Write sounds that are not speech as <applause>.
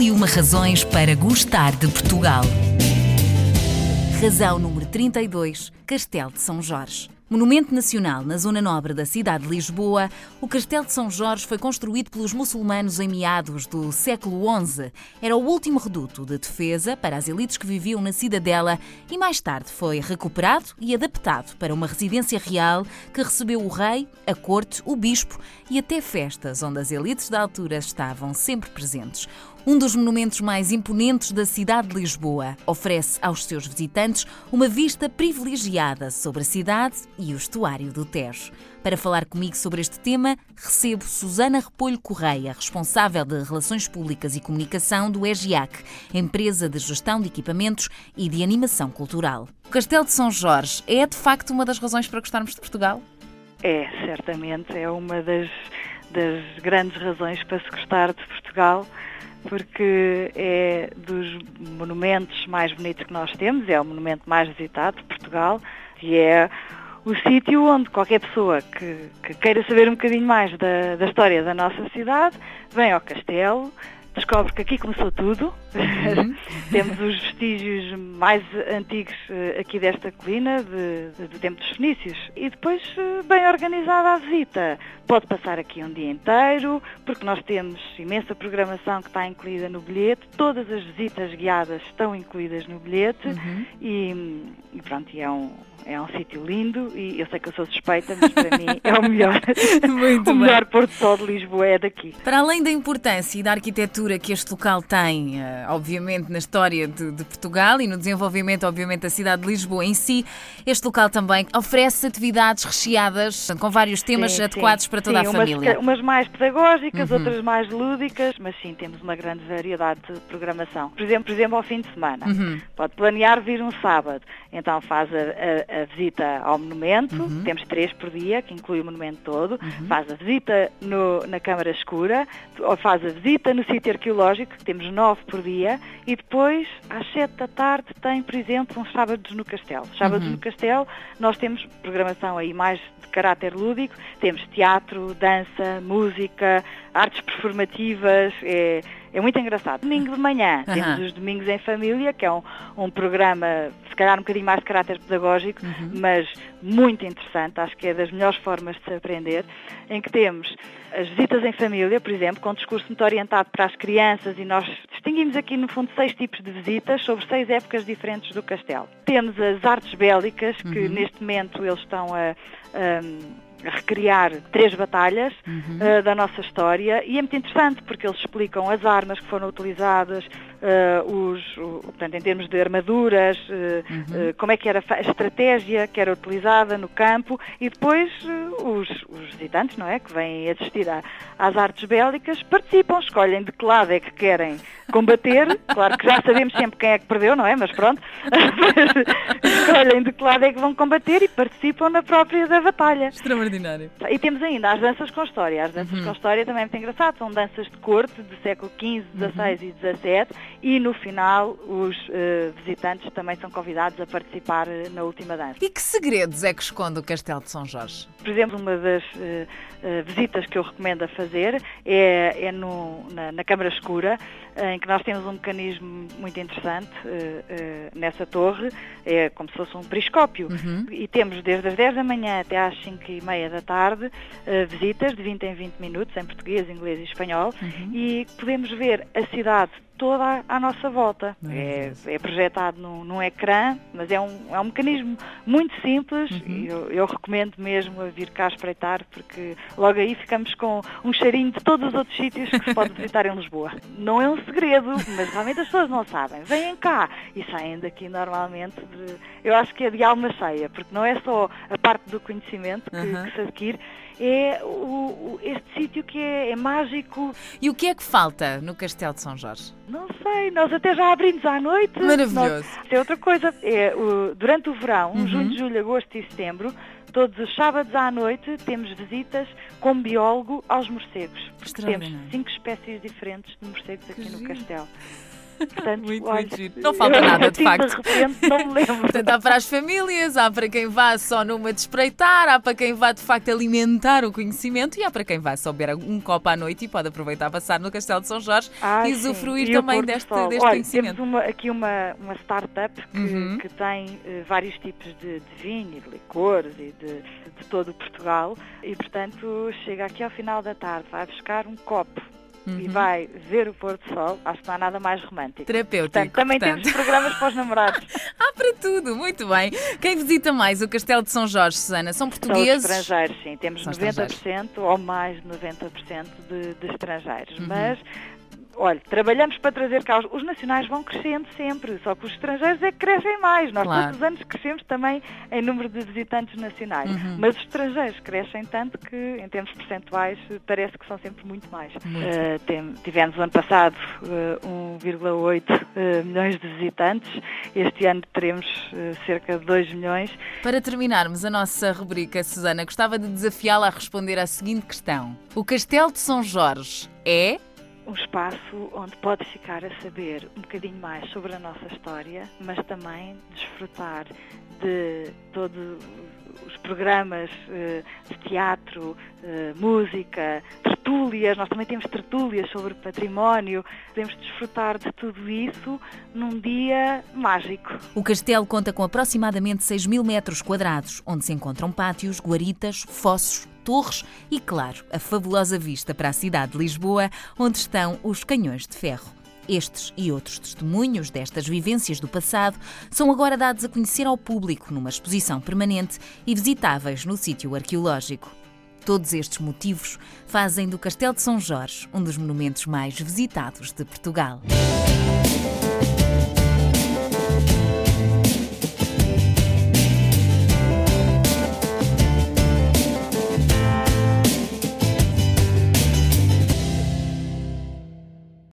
E uma razões para gostar de Portugal. Razão número 32, Castelo de São Jorge. Monumento nacional na zona nobre da cidade de Lisboa, o Castelo de São Jorge foi construído pelos muçulmanos em meados do século XI. Era o último reduto de defesa para as elites que viviam na cidadela e mais tarde foi recuperado e adaptado para uma residência real que recebeu o rei, a corte, o bispo e até festas onde as elites da altura estavam sempre presentes. Um dos monumentos mais imponentes da cidade de Lisboa oferece aos seus visitantes uma vista privilegiada sobre a cidade e o estuário do Tejo. Para falar comigo sobre este tema, recebo Susana Repolho Correia, responsável de Relações Públicas e Comunicação do EGIAC, empresa de gestão de equipamentos e de animação cultural. O Castelo de São Jorge é de facto uma das razões para gostarmos de Portugal? É, certamente, é uma das, das grandes razões para se gostar de Portugal porque é dos monumentos mais bonitos que nós temos, é o monumento mais visitado de Portugal e é o sítio onde qualquer pessoa que, que, queira saber um bocadinho mais da, da história da nossa cidade vem ao castelo, descobre que aqui começou tudo. Uhum. <laughs> Temos os vestígios mais antigos eh, aqui desta colina, de, de, do tempo dos fenícios. E depois, eh, bem organizada a visita. Pode passar aqui um dia inteiro, porque nós temos imensa programação que está incluída no bilhete. Todas as visitas guiadas estão incluídas no bilhete. Uhum. E, e pronto, e é um, é um sítio lindo e eu sei que eu sou suspeita, mas para mim é o melhor. <laughs> <laughs> o melhor Porto Sol de Lisboa é daqui. Para além da importância e da arquitetura que este local tem, eh, obviamente, na história de, de, Portugal e no desenvolvimento, obviamente, da cidade de Lisboa em si, este local também oferece atividades recheadas com vários temas sim, adequados sim. para toda sim, a família. Umas, umas mais pedagógicas, uhum. outras mais lúdicas, mas sim, temos uma grande variedade de programação. Por exemplo, por exemplo ao fim de semana. Uhum. Pode planear vir um sábado, então faz a, a a visita ao monumento, uhum. temos três por dia, que inclui o monumento todo, uhum. faz a visita no, na Câmara Escura, ou faz a visita no sítio arqueológico, que temos nove por dia, e depois, às sete da tarde, tem, por exemplo, uns sábados no Castelo. Sábados uhum. no Castelo, nós temos programação aí mais de caráter lúdico, temos teatro, dança, música, artes performativas, é, é muito engraçado. Domingo de manhã, uhum. temos os Domingos em Família, que é um, um programa, se calhar um bocadinho mais de caráter pedagógico, uhum. mas muito interessante, acho que é das melhores formas de se aprender, em que temos as visitas em família, por exemplo, com um discurso muito orientado para as crianças e nós distinguimos aqui, no fundo, seis tipos de visitas sobre seis épocas diferentes do castelo. Temos as artes bélicas, que uhum. neste momento eles estão a, a recriar três batalhas uhum. uh, da nossa história e é muito interessante porque eles explicam as armas que foram utilizadas, uh, os, o, portanto, em termos de armaduras, uh, uhum. como é que era a estratégia que era utilizada no campo e depois os, os, visitantes, não é, que vêm assistir a, às artes bélicas, participam, escolhem de que lado é que querem combater, <laughs> claro que já sabemos sempre quem é que perdeu, não é, mas pronto, <laughs> escolhem de que lado é que vão combater e participam na própria da batalha. Extraordinário. E temos ainda as danças com história. As danças uhum. com história também é muito engraçado. São danças de corte do século XV, XVI uhum. e XVII e no final os uh, visitantes também são convidados a participar uh, na última dança. E que segredos é que esconde o Castelo de São Jorge? Por exemplo, uma das uh, visitas que eu recomendo a fazer é, é no, na, na Câmara Escura, em que nós temos um mecanismo muito interessante nessa torre, é como se fosse um periscópio. Uhum. E temos desde as 10 da manhã até às 5 e meia da tarde visitas de 20 em 20 minutos em português, inglês e espanhol uhum. e podemos ver a cidade toda à nossa volta. É, é, projetado num, num, ecrã, mas é um, é um mecanismo muito simples uhum. e eu, eu, recomendo mesmo a vir cá espreitar porque logo aí ficamos com um cheirinho de todos os outros sítios que se pode visitar em Lisboa. Não é um segredo, mas realmente as pessoas não sabem. Vêm cá e saem daqui normalmente de, eu acho que é de alma cheia, porque não é só a parte do conhecimento que, uhum. que se adquire, é o, este sítio que é, é, mágico. E o que é que falta no Castelo de São Jorge? Não sei, nós até já abrimos à noite. Maravilhoso. Nós, é outra coisa, é, o, durante o verão, uhum. junho, julho, agosto e setembro, todos os sábados à noite temos visitas com biólogo aos morcegos. Temos cinco espécies diferentes de morcegos aqui no Castelo. Portanto, muito, olha, muito giro. Não falta nada, de facto. De repente, não me lembro. Portanto, há para as famílias, há para quem vá só numa de espreitar, há para quem vá de facto alimentar o conhecimento e há para quem vá só beber um copo à noite e pode aproveitar passar no Castelo de São Jorge Ai, e usufruir sim. Também deste, sol. deste Olha, conhecimento. Temos uma, aqui uma, uma startup que, Uhum. que tem eh, vários tipos de, de vinho de licores e de, de todo o Portugal e, portanto, chega aqui ao final da tarde, vai buscar um copo e Uhum. vai ver o pôr do sol. Acho que não há nada mais romântico. Terapêutico. Portanto, também portanto. temos programas para os namorados. <laughs> Há para tudo, muito bem. Quem visita mais o Castelo de São Jorge, Susana? São São portugueses? estrangeiros, sim. Temos São 90% ou mais de 90% de, de estrangeiros. Uhum. Mas, olha, trabalhamos para trazer cá. Os, os nacionais vão crescendo sempre, só que os estrangeiros é que crescem mais. Nós Claro. todos os anos crescemos também em número de visitantes nacionais. Uhum. Mas os estrangeiros crescem tanto que, em termos percentuais, parece que são sempre muito mais. Muito. Tem- tivemos o ano passado eh, 1,8 eh, milhões de visitantes. Este ano teremos cerca de 2 milhões. Para terminarmos a nossa rubrica, Susana, gostava de desafiá-la a responder à seguinte questão: O Castelo de São Jorge é. Um espaço onde pode ficar a saber um bocadinho mais sobre a nossa história, mas também desfrutar de todos os programas eh, de teatro, eh, música, tertúlias. Nós também temos tertúlias sobre património. Podemos desfrutar de tudo isso num dia mágico. O castelo conta com aproximadamente 6 mil metros quadrados, onde se encontram pátios, guaritas, fossos, torres e, claro, a fabulosa vista para a cidade de Lisboa, onde estão os canhões de ferro. Estes e outros testemunhos destas vivências do passado são agora dados a conhecer ao público numa exposição permanente e visitáveis no sítio arqueológico. Todos estes motivos fazem do Castelo de São Jorge um dos monumentos mais visitados de Portugal.